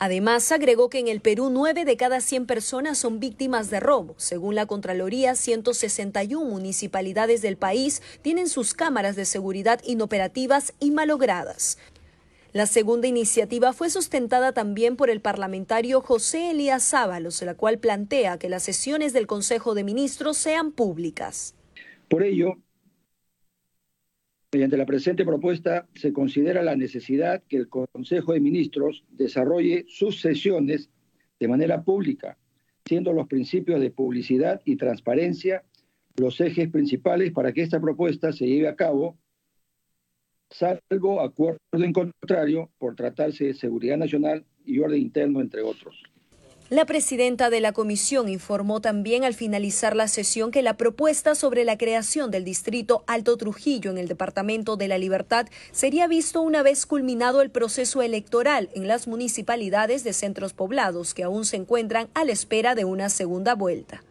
Además, agregó que en el Perú 9 de cada 100 personas son víctimas de robo. Según la Contraloría, 161 municipalidades del país tienen sus cámaras de seguridad inoperativas y malogradas. La segunda iniciativa fue sustentada también por el parlamentario José Elías Ábalos, la cual plantea que las sesiones del Consejo de Ministros sean públicas. Por ello, mediante la presente propuesta se considera la necesidad que el Consejo de Ministros desarrolle sus sesiones de manera pública, siendo los principios de publicidad y transparencia los ejes principales para que esta propuesta se lleve a cabo salvo acuerdo en contrario por tratarse de seguridad nacional y orden interno, entre otros. La presidenta de la comisión informó también al finalizar la sesión que la propuesta sobre la creación del distrito Alto Trujillo en el Departamento de la Libertad sería visto una vez culminado el proceso electoral en las municipalidades de centros poblados que aún se encuentran a la espera de una segunda vuelta.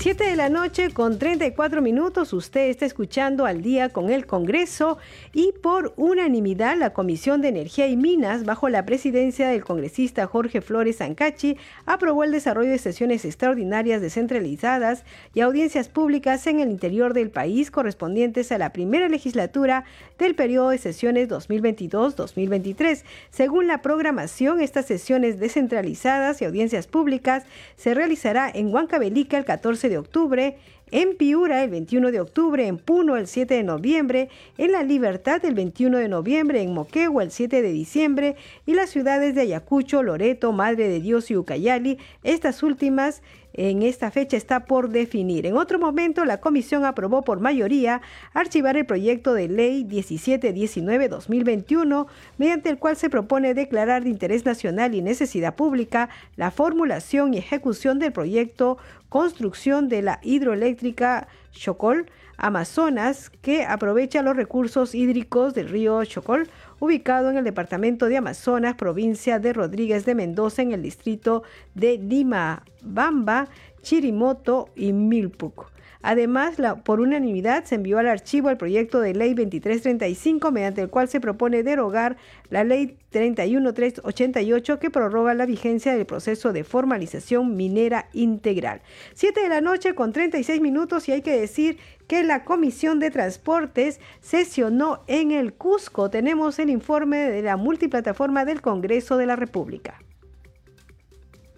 7 de la noche con 34 minutos, usted está escuchando al día con el Congreso y por unanimidad la Comisión de Energía y Minas, bajo la presidencia del congresista Jorge Flores Ancachi, aprobó el desarrollo de sesiones extraordinarias descentralizadas y audiencias públicas en el interior del país correspondientes a la primera legislatura del periodo de sesiones 2022-2023. Según la programación, estas sesiones descentralizadas y audiencias públicas se realizará en Huancavelica el 14 de octubre, en Piura el 21 de octubre, en Puno el 7 de noviembre, en La Libertad el 21 de noviembre, en Moquegua el 7 de diciembre y las ciudades de Ayacucho, Loreto, Madre de Dios y Ucayali, estas últimas en esta fecha está por definir. En otro momento, la comisión aprobó por mayoría archivar el proyecto de ley 1719-2021, mediante el cual se propone declarar de interés nacional y necesidad pública la formulación y ejecución del proyecto construcción de la hidroeléctrica Chocol Amazonas, que aprovecha los recursos hídricos del río Chocol, ubicado en el departamento de Amazonas, provincia de Rodríguez de Mendoza, en el distrito de Lima, Bamba, Chirimoto y Milpuc. Además, por unanimidad se envió al archivo el proyecto de ley 2335, mediante el cual se propone derogar la ley 31388 que prorroga la vigencia del proceso de formalización minera integral. Siete de la noche con 36 minutos y hay que decir que la Comisión de Transportes sesionó en el Cusco. Tenemos el informe de la multiplataforma del Congreso de la República.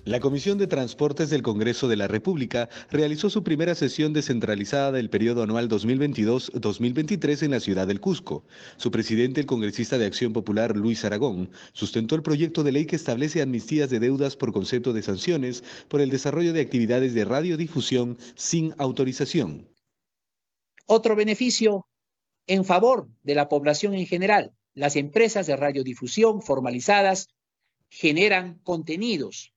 La Comisión de Transportes del Congreso de la República realizó su primera sesión descentralizada del periodo anual 2022-2023 en la ciudad del Cusco. Su presidente, el congresista de Acción Popular Luis Aragón, sustentó el proyecto de ley que establece amnistías de deudas por concepto de sanciones por el desarrollo de actividades de radiodifusión sin autorización. Otro beneficio en favor de la población en general. Las empresas de radiodifusión formalizadas generan contenidos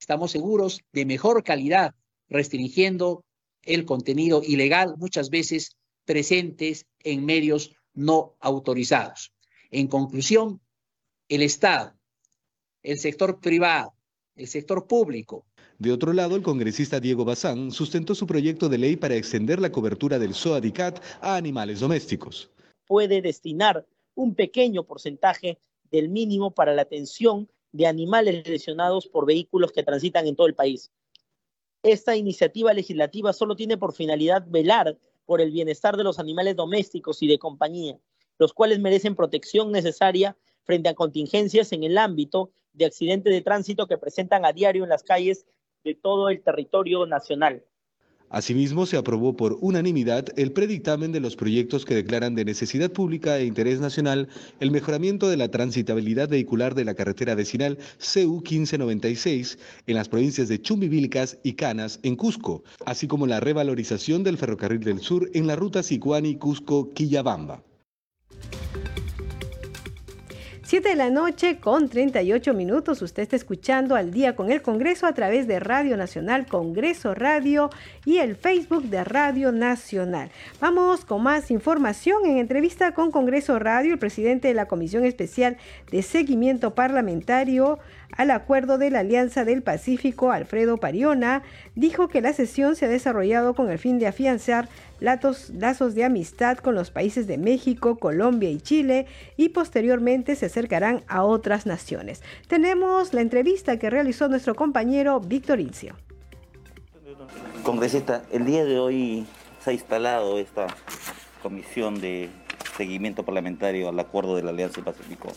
estamos seguros de mejor calidad, restringiendo el contenido ilegal, muchas veces presentes en medios no autorizados. En conclusión, el Estado, el sector privado, el sector público. De otro lado, el congresista Diego Bazán sustentó su proyecto de ley para extender la cobertura del SOADICAT a animales domésticos. Puede destinar un pequeño porcentaje del mínimo para la atención de animales lesionados por vehículos que transitan en todo el país. Esta iniciativa legislativa solo tiene por finalidad velar por el bienestar de los animales domésticos y de compañía, los cuales merecen protección necesaria frente a contingencias en el ámbito de accidentes de tránsito que presentan a diario en las calles de todo el territorio nacional. Asimismo, se aprobó por unanimidad el predictamen de los proyectos que declaran de necesidad pública e interés nacional el mejoramiento de la transitabilidad vehicular de la carretera vecinal CU 1596 en las provincias de Chumbivilcas y Canas, en Cusco, así como la revalorización del ferrocarril del sur en la ruta Sicuani-Cusco-Quillabamba. 7 de la noche con 38 minutos. Usted está escuchando al día con el Congreso a través de Radio Nacional, Congreso Radio y el Facebook de Radio Nacional. Vamos con más información. En entrevista con Congreso Radio, el presidente de la Comisión Especial de Seguimiento Parlamentario al acuerdo de la Alianza del Pacífico, Alfredo Pariona, dijo que la sesión se ha desarrollado con el fin de afianzar lazos de amistad con los países de México, Colombia y Chile y posteriormente se acercarán a otras naciones. Tenemos la entrevista que realizó nuestro compañero Víctor Incio. Congresista, el día de hoy se ha instalado esta comisión de seguimiento parlamentario al acuerdo de la Alianza del Pacífico.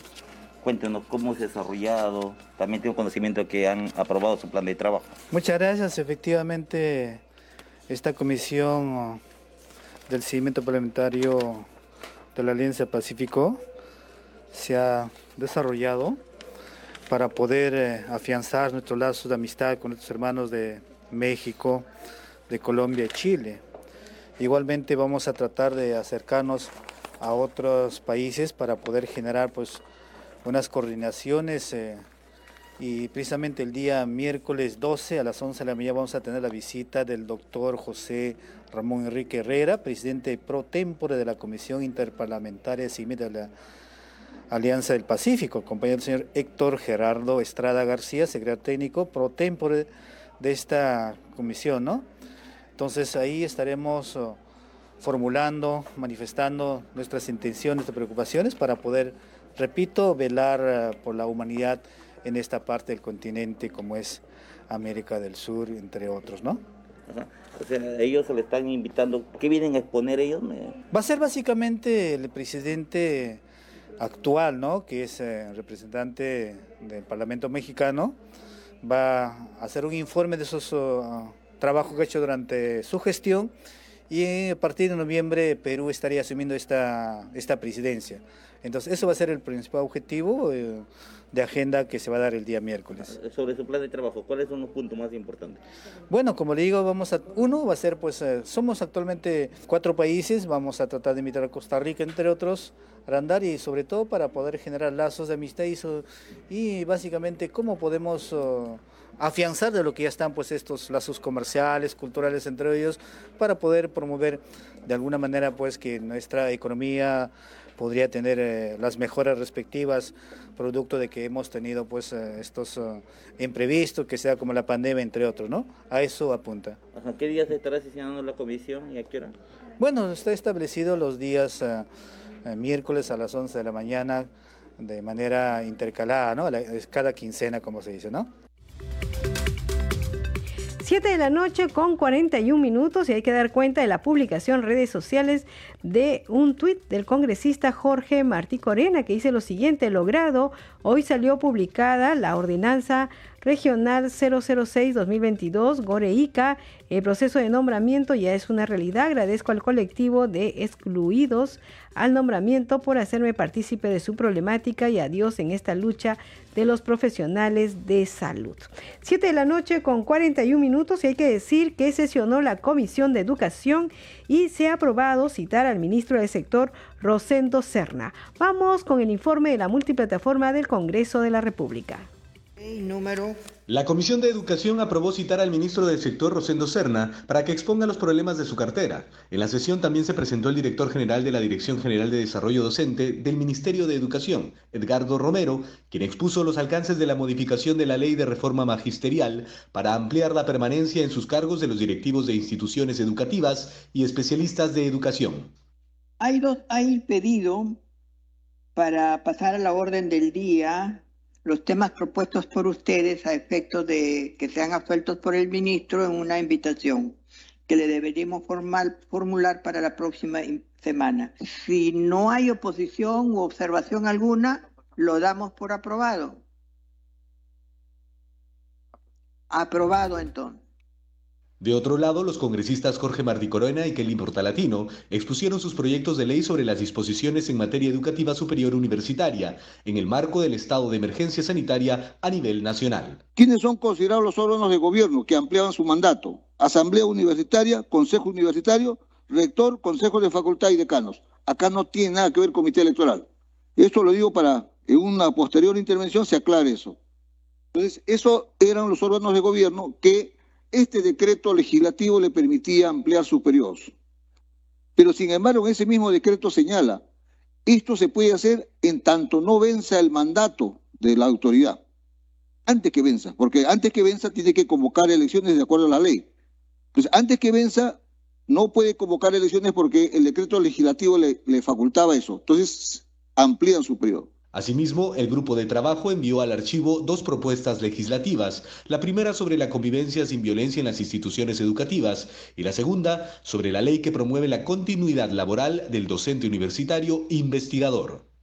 Cuéntenos cómo se ha desarrollado. También tengo conocimiento que han aprobado su plan de trabajo. Muchas gracias. Efectivamente, esta comisión del seguimiento parlamentario de la Alianza Pacífico se ha desarrollado para poder eh, afianzar nuestros lazos de amistad con nuestros hermanos de México, de Colombia y Chile. Igualmente vamos a tratar de acercarnos a otros países para poder generar pues unas coordinaciones eh, y precisamente el día miércoles 12 a las 11 de la mañana vamos a tener la visita del doctor José Ramón Enrique Herrera, presidente pro tempore de la Comisión Interparlamentaria de de la Alianza del Pacífico, acompañado del señor Héctor Gerardo Estrada García, secretario técnico pro tempore de esta comisión, ¿no? Entonces ahí estaremos oh, formulando, manifestando nuestras intenciones, nuestras preocupaciones para poder repito, velar eh, por la humanidad en esta parte del continente como es América del Sur, entre otros, ¿no? O sea, ellos se le están invitando, ¿qué vienen a exponer ellos? Va a ser básicamente el presidente actual, ¿no? Que es eh, representante del Parlamento mexicano, va a hacer un informe de esos oh, trabajo que ha hecho durante su gestión y a partir de noviembre Perú estaría asumiendo esta, esta presidencia. Entonces, eso va a ser el principal objetivo eh, de agenda que se va a dar el día miércoles. Sobre su plan de trabajo, ¿cuáles son los puntos más importantes? Bueno, como le digo, vamos a, uno va a ser, pues, eh, somos actualmente cuatro países, vamos a tratar de invitar a Costa Rica, entre otros, a andar y sobre todo para poder generar lazos de amistad y, y básicamente cómo podemos... Oh, afianzar de lo que ya están pues estos lazos comerciales, culturales entre ellos, para poder promover de alguna manera pues que nuestra economía podría tener eh, las mejoras respectivas producto de que hemos tenido pues eh, estos uh, imprevistos que sea como la pandemia entre otros, ¿no? A eso apunta. ¿Qué días estará sesionando la comisión y a qué hora? Bueno, está establecido los días miércoles a las 11 de la mañana de manera intercalada, ¿no? Cada quincena como se dice, ¿no? 7 de la noche con 41 minutos y hay que dar cuenta de la publicación en redes sociales de un tuit del congresista Jorge Martí Corena que dice lo siguiente, logrado, hoy salió publicada la ordenanza regional 006-2022, Goreica. El proceso de nombramiento ya es una realidad. Agradezco al colectivo de excluidos al nombramiento por hacerme partícipe de su problemática y adiós en esta lucha de los profesionales de salud. Siete de la noche con 41 minutos y hay que decir que sesionó la Comisión de Educación y se ha aprobado citar al ministro del sector Rosendo Serna. Vamos con el informe de la multiplataforma del Congreso de la República. La Comisión de Educación aprobó citar al ministro del sector Rosendo Serna para que exponga los problemas de su cartera. En la sesión también se presentó el director general de la Dirección General de Desarrollo Docente del Ministerio de Educación, Edgardo Romero, quien expuso los alcances de la modificación de la ley de reforma magisterial para ampliar la permanencia en sus cargos de los directivos de instituciones educativas y especialistas de educación. Hay, hay pedido para pasar a la orden del día los temas propuestos por ustedes a efecto de que sean absueltos por el ministro en una invitación que le deberíamos formular para la próxima semana. Si no hay oposición u observación alguna, lo damos por aprobado. Aprobado entonces. De otro lado, los congresistas Jorge Martí Corona y Kelly Portalatino expusieron sus proyectos de ley sobre las disposiciones en materia educativa superior universitaria en el marco del estado de emergencia sanitaria a nivel nacional. ¿Quiénes son considerados los órganos de gobierno que ampliaban su mandato? Asamblea Universitaria, Consejo Universitario, Rector, Consejo de Facultad y Decanos. Acá no tiene nada que ver Comité Electoral. Esto lo digo para en una posterior intervención se aclare eso. Entonces, esos eran los órganos de gobierno que este decreto legislativo le permitía ampliar sus periodos. Pero sin embargo, ese mismo decreto señala, esto se puede hacer en tanto no venza el mandato de la autoridad. Antes que venza, porque antes que venza tiene que convocar elecciones de acuerdo a la ley. Entonces, antes que venza, no puede convocar elecciones porque el decreto legislativo le, le facultaba eso. Entonces, amplían su periodo. Asimismo, el grupo de trabajo envió al archivo dos propuestas legislativas, la primera sobre la convivencia sin violencia en las instituciones educativas y la segunda sobre la ley que promueve la continuidad laboral del docente universitario investigador.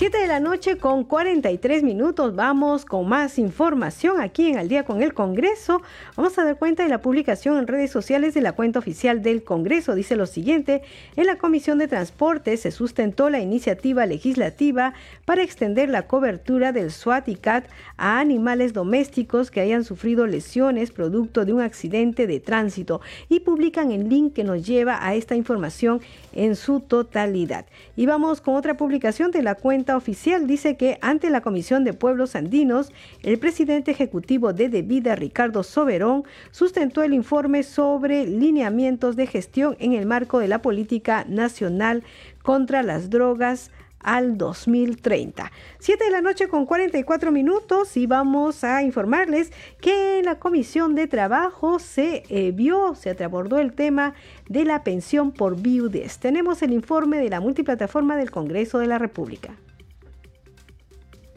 7 de la noche con 43 minutos. Vamos con más información aquí en Al día con el Congreso. Vamos a dar cuenta de la publicación en redes sociales de la cuenta oficial del Congreso. Dice lo siguiente, en la Comisión de Transporte se sustentó la iniciativa legislativa para extender la cobertura del SWAT y CAT a animales domésticos que hayan sufrido lesiones producto de un accidente de tránsito y publican el link que nos lleva a esta información en su totalidad. Y vamos con otra publicación de la cuenta oficial. Dice que ante la Comisión de Pueblos Andinos, el presidente ejecutivo de Debida, Ricardo Soberón, sustentó el informe sobre lineamientos de gestión en el marco de la política nacional contra las drogas al 2030. 7 de la noche con 44 minutos y vamos a informarles que en la Comisión de Trabajo se eh, vio, se abordó el tema de la pensión por viudez. Tenemos el informe de la multiplataforma del Congreso de la República.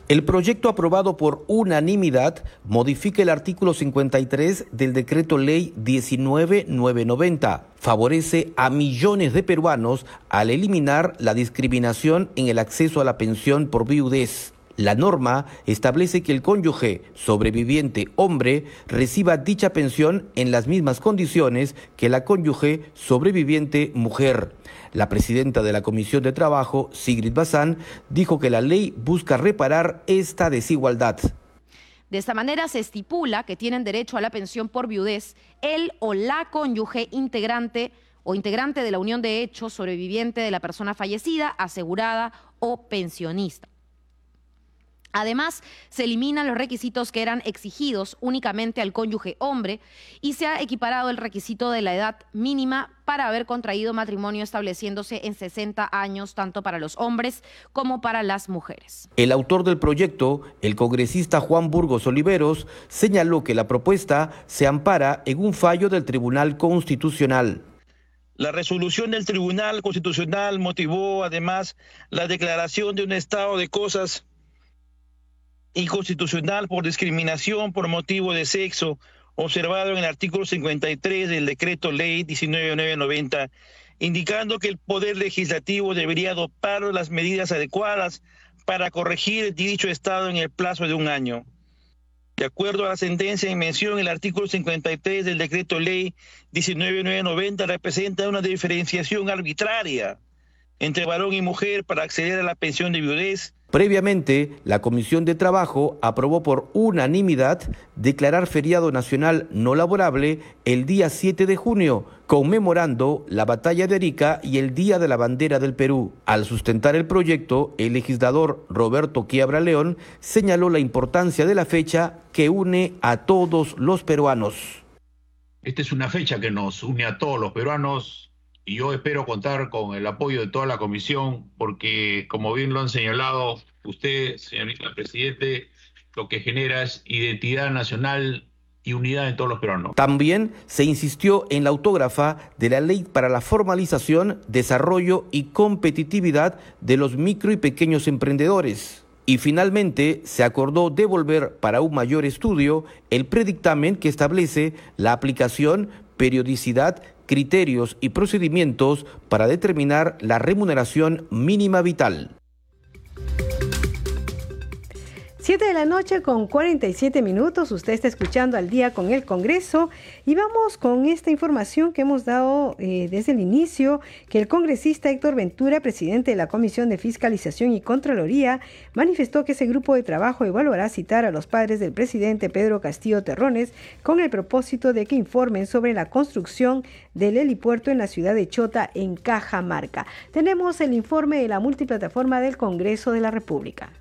El proyecto aprobado por unanimidad modifica el artículo 53 del decreto ley 19990. Favorece a millones de peruanos al eliminar la discriminación en el acceso a la pensión por viudez. La norma establece que el cónyuge sobreviviente hombre reciba dicha pensión en las mismas condiciones que la cónyuge sobreviviente mujer. La presidenta de la Comisión de Trabajo, Sigrid Bazán, dijo que la ley busca reparar esta desigualdad. De esta manera se estipula que tienen derecho a la pensión por viudez el o la cónyuge integrante o integrante de la unión de hechos sobreviviente de la persona fallecida, asegurada o pensionista. Además, se eliminan los requisitos que eran exigidos únicamente al cónyuge hombre y se ha equiparado el requisito de la edad mínima para haber contraído matrimonio estableciéndose en 60 años tanto para los hombres como para las mujeres. El autor del proyecto, el congresista Juan Burgos Oliveros, señaló que la propuesta se ampara en un fallo del Tribunal Constitucional. La resolución del Tribunal Constitucional motivó además la declaración de un estado de cosas inconstitucional por discriminación por motivo de sexo, observado en el artículo 53 del decreto ley 19990, indicando que el Poder Legislativo debería adoptar las medidas adecuadas para corregir dicho estado en el plazo de un año. De acuerdo a la sentencia en mención, el artículo 53 del decreto ley 19990 representa una diferenciación arbitraria entre varón y mujer para acceder a la pensión de viudez, Previamente, la Comisión de Trabajo aprobó por unanimidad declarar feriado nacional no laborable el día 7 de junio, conmemorando la batalla de Arica y el Día de la Bandera del Perú. Al sustentar el proyecto, el legislador Roberto Quiabra León señaló la importancia de la fecha que une a todos los peruanos. Esta es una fecha que nos une a todos los peruanos y yo espero contar con el apoyo de toda la comisión, porque como bien lo han señalado usted, señorita Presidente, lo que genera es identidad nacional y unidad en todos los peruanos. También se insistió en la autógrafa de la Ley para la Formalización, Desarrollo y Competitividad de los micro y pequeños emprendedores. Y finalmente se acordó devolver para un mayor estudio el predictamen que establece la aplicación, periodicidad criterios y procedimientos para determinar la remuneración mínima vital. 7 de la noche con 47 minutos, usted está escuchando al día con el Congreso y vamos con esta información que hemos dado eh, desde el inicio, que el congresista Héctor Ventura, presidente de la Comisión de Fiscalización y Contraloría, manifestó que ese grupo de trabajo evaluará citar a los padres del presidente Pedro Castillo Terrones con el propósito de que informen sobre la construcción del helipuerto en la ciudad de Chota, en Cajamarca. Tenemos el informe de la multiplataforma del Congreso de la República.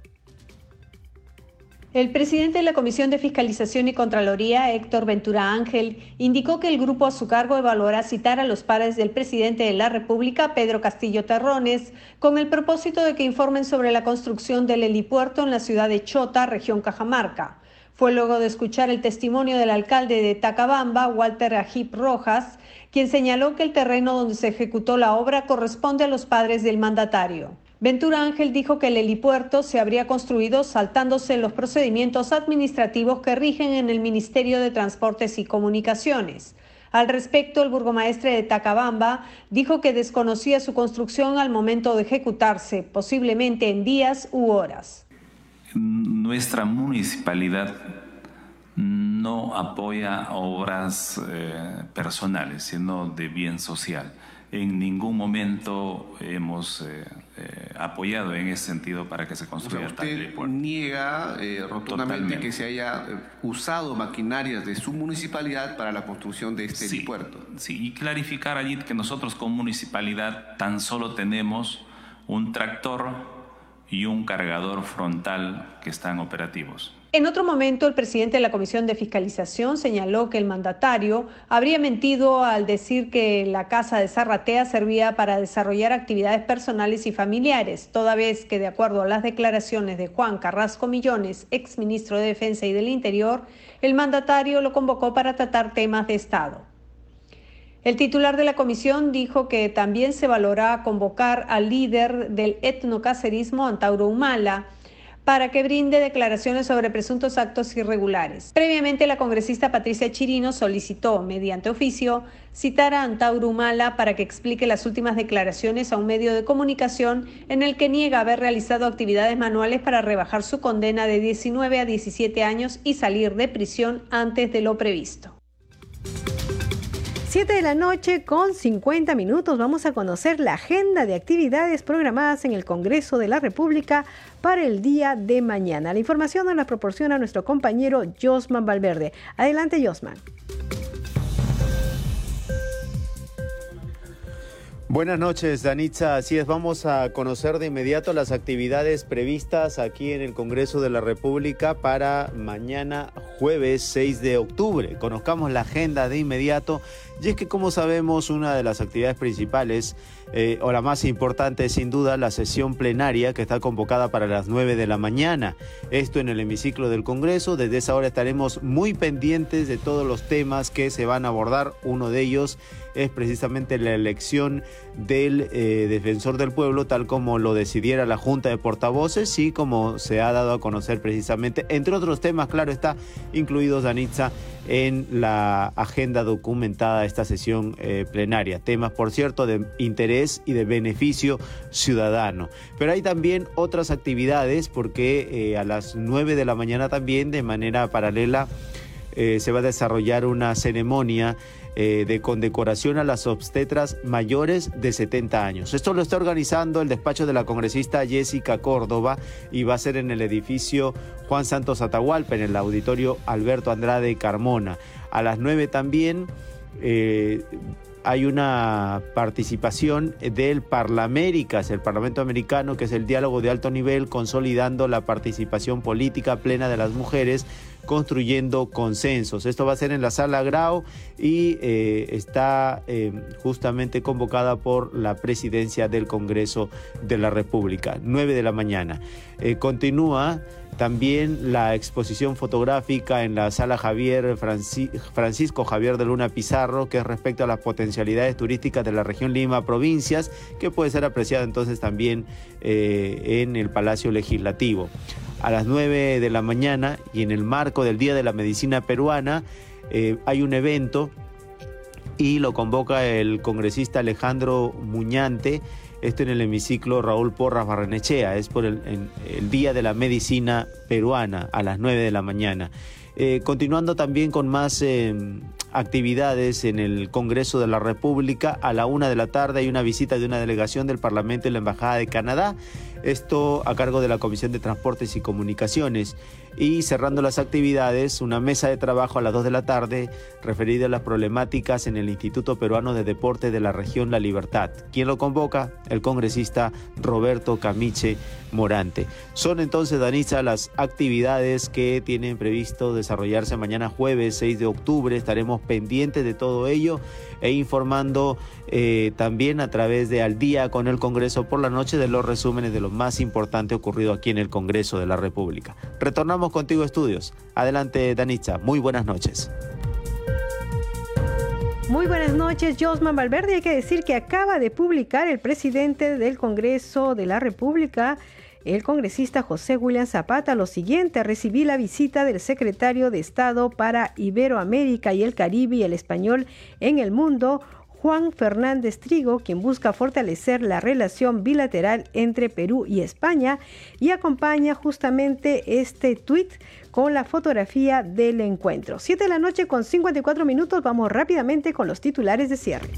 El presidente de la Comisión de Fiscalización y Contraloría, Héctor Ventura Ángel, indicó que el grupo a su cargo evaluará citar a los padres del presidente de la República, Pedro Castillo Terrones, con el propósito de que informen sobre la construcción del helipuerto en la ciudad de Chota, región Cajamarca. Fue luego de escuchar el testimonio del alcalde de Tacabamba, Walter Ajip Rojas, quien señaló que el terreno donde se ejecutó la obra corresponde a los padres del mandatario. Ventura Ángel dijo que el helipuerto se habría construido saltándose los procedimientos administrativos que rigen en el Ministerio de Transportes y Comunicaciones. Al respecto, el burgomaestre de Tacabamba dijo que desconocía su construcción al momento de ejecutarse, posiblemente en días u horas. Nuestra municipalidad no apoya obras eh, personales, sino de bien social. En ningún momento hemos eh, eh, apoyado en ese sentido para que se construya o sea, usted niega eh, rotundamente que se haya eh, usado maquinarias de su municipalidad para la construcción de este sí, Sí, y clarificar allí que nosotros como municipalidad tan solo tenemos un tractor y un cargador frontal que están operativos. En otro momento, el presidente de la Comisión de Fiscalización señaló que el mandatario habría mentido al decir que la casa de Zarratea servía para desarrollar actividades personales y familiares, toda vez que, de acuerdo a las declaraciones de Juan Carrasco Millones, exministro de Defensa y del Interior, el mandatario lo convocó para tratar temas de Estado. El titular de la comisión dijo que también se valora convocar al líder del etnocacerismo, Antauro Humala, para que brinde declaraciones sobre presuntos actos irregulares. Previamente, la congresista Patricia Chirino solicitó, mediante oficio, citar a Antauro Humala para que explique las últimas declaraciones a un medio de comunicación en el que niega haber realizado actividades manuales para rebajar su condena de 19 a 17 años y salir de prisión antes de lo previsto. 7 de la noche con 50 minutos vamos a conocer la agenda de actividades programadas en el Congreso de la República para el día de mañana. La información nos la proporciona nuestro compañero Josman Valverde. Adelante, Josman. Buenas noches, Danitza. Así es, vamos a conocer de inmediato las actividades previstas aquí en el Congreso de la República para mañana jueves 6 de octubre. Conozcamos la agenda de inmediato y es que como sabemos una de las actividades principales eh, o la más importante es sin duda la sesión plenaria que está convocada para las 9 de la mañana. Esto en el hemiciclo del Congreso. Desde esa hora estaremos muy pendientes de todos los temas que se van a abordar. Uno de ellos es precisamente la elección del eh, defensor del pueblo, tal como lo decidiera la Junta de Portavoces y como se ha dado a conocer precisamente, entre otros temas, claro está, incluidos Danitza en la agenda documentada de esta sesión eh, plenaria. Temas, por cierto, de interés y de beneficio ciudadano. Pero hay también otras actividades porque eh, a las 9 de la mañana también, de manera paralela, se va a desarrollar una ceremonia eh, de condecoración a las obstetras mayores de 70 años. Esto lo está organizando el despacho de la congresista Jessica Córdoba y va a ser en el edificio Juan Santos Atahualpa, en el auditorio Alberto Andrade Carmona. A las 9 también... Eh, hay una participación del Parlaméricas, el Parlamento Americano, que es el diálogo de alto nivel, consolidando la participación política plena de las mujeres construyendo consensos. Esto va a ser en la sala Grau y eh, está eh, justamente convocada por la presidencia del Congreso de la República, 9 de la mañana. Eh, continúa también la exposición fotográfica en la sala Javier Francisco Javier de Luna Pizarro, que es respecto a las potencialidades turísticas de la región Lima, provincias, que puede ser apreciada entonces también en el Palacio Legislativo. A las 9 de la mañana y en el marco del Día de la Medicina Peruana eh, hay un evento y lo convoca el congresista Alejandro Muñante, esto en el hemiciclo Raúl Porras Barrenechea, es por el, Día de la Medicina Peruana a las 9 de la mañana. Eh, continuando también con más eh, actividades en el Congreso de la República, a la una de la tarde hay una visita de una delegación del Parlamento y la Embajada de Canadá esto a cargo de la Comisión de Transportes y Comunicaciones. Y cerrando las actividades, una mesa de trabajo a las 2 de la tarde referida a las problemáticas en el Instituto Peruano de Deporte de la región La Libertad. ¿Quién lo convoca? El congresista Roberto Camiche Morante. Son entonces, Danisa, las actividades que tienen previsto desarrollarse mañana jueves 6 de octubre. Estaremos pendientes de todo ello e informando eh, también a través de Al día con el Congreso por la noche de los resúmenes de lo más importante ocurrido aquí en el Congreso de la República. Retornamos contigo, estudios. Adelante, Danitza. Muy buenas noches. Muy buenas noches, Josman Valverde. Hay que decir que acaba de publicar el presidente del Congreso de la República, el congresista José William Zapata, lo siguiente, recibí la visita del secretario de Estado para Iberoamérica y el Caribe y el español en el mundo, Juan Fernández Trigo, quien busca fortalecer la relación bilateral entre Perú y España y acompaña justamente este tuit con la fotografía del encuentro. 7 de la noche con 54 minutos, vamos rápidamente con los titulares de cierre.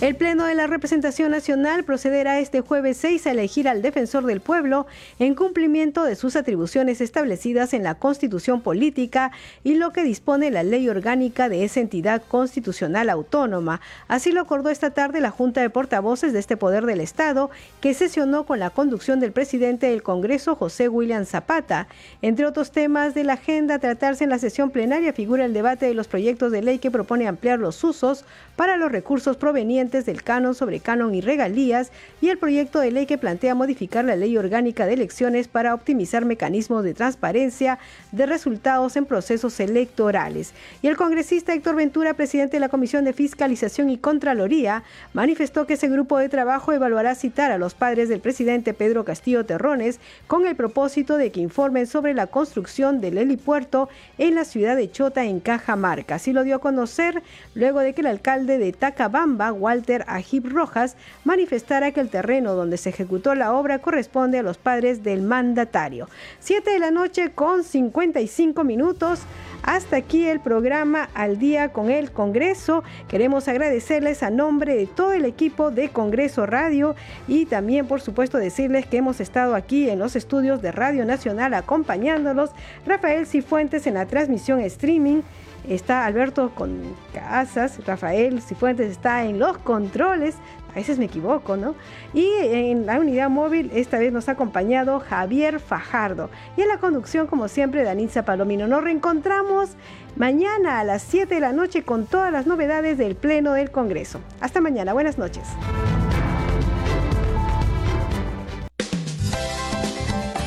El Pleno de la Representación Nacional procederá este jueves 6 a elegir al defensor del pueblo en cumplimiento de sus atribuciones establecidas en la Constitución Política y lo que dispone la ley orgánica de esa entidad constitucional autónoma. Así lo acordó esta tarde la Junta de Portavoces de este Poder del Estado, que sesionó con la conducción del presidente del Congreso, José William Zapata. Entre otros temas de la agenda a tratarse en la sesión plenaria figura el debate de los proyectos de ley que propone ampliar los usos para los recursos provenientes del canon sobre canon y regalías y el proyecto de ley que plantea modificar la ley orgánica de elecciones para optimizar mecanismos de transparencia de resultados en procesos electorales. Y el congresista Héctor Ventura, presidente de la Comisión de Fiscalización y Contraloría, manifestó que ese grupo de trabajo evaluará citar a los padres del presidente Pedro Castillo Terrones con el propósito de que informen sobre la construcción del helipuerto en la ciudad de Chota, en Cajamarca. Así lo dio a conocer luego de que el alcalde de Tacabamba, Walter Ajib Rojas, manifestara que el terreno donde se ejecutó la obra corresponde a los padres del mandatario. Siete de la noche con 55 minutos. Hasta aquí el programa Al día con el Congreso. Queremos agradecerles a nombre de todo el equipo de Congreso Radio y también por supuesto decirles que hemos estado aquí en los estudios de Radio Nacional acompañándolos. Rafael Cifuentes en la transmisión streaming está Alberto con Casas, Rafael Cifuentes está en los controles, a veces me equivoco, ¿no? Y en la unidad móvil esta vez nos ha acompañado Javier Fajardo. Y en la conducción, como siempre, Danitza Palomino. Nos reencontramos mañana a las 7 de la noche con todas las novedades del Pleno del Congreso. Hasta mañana, buenas noches.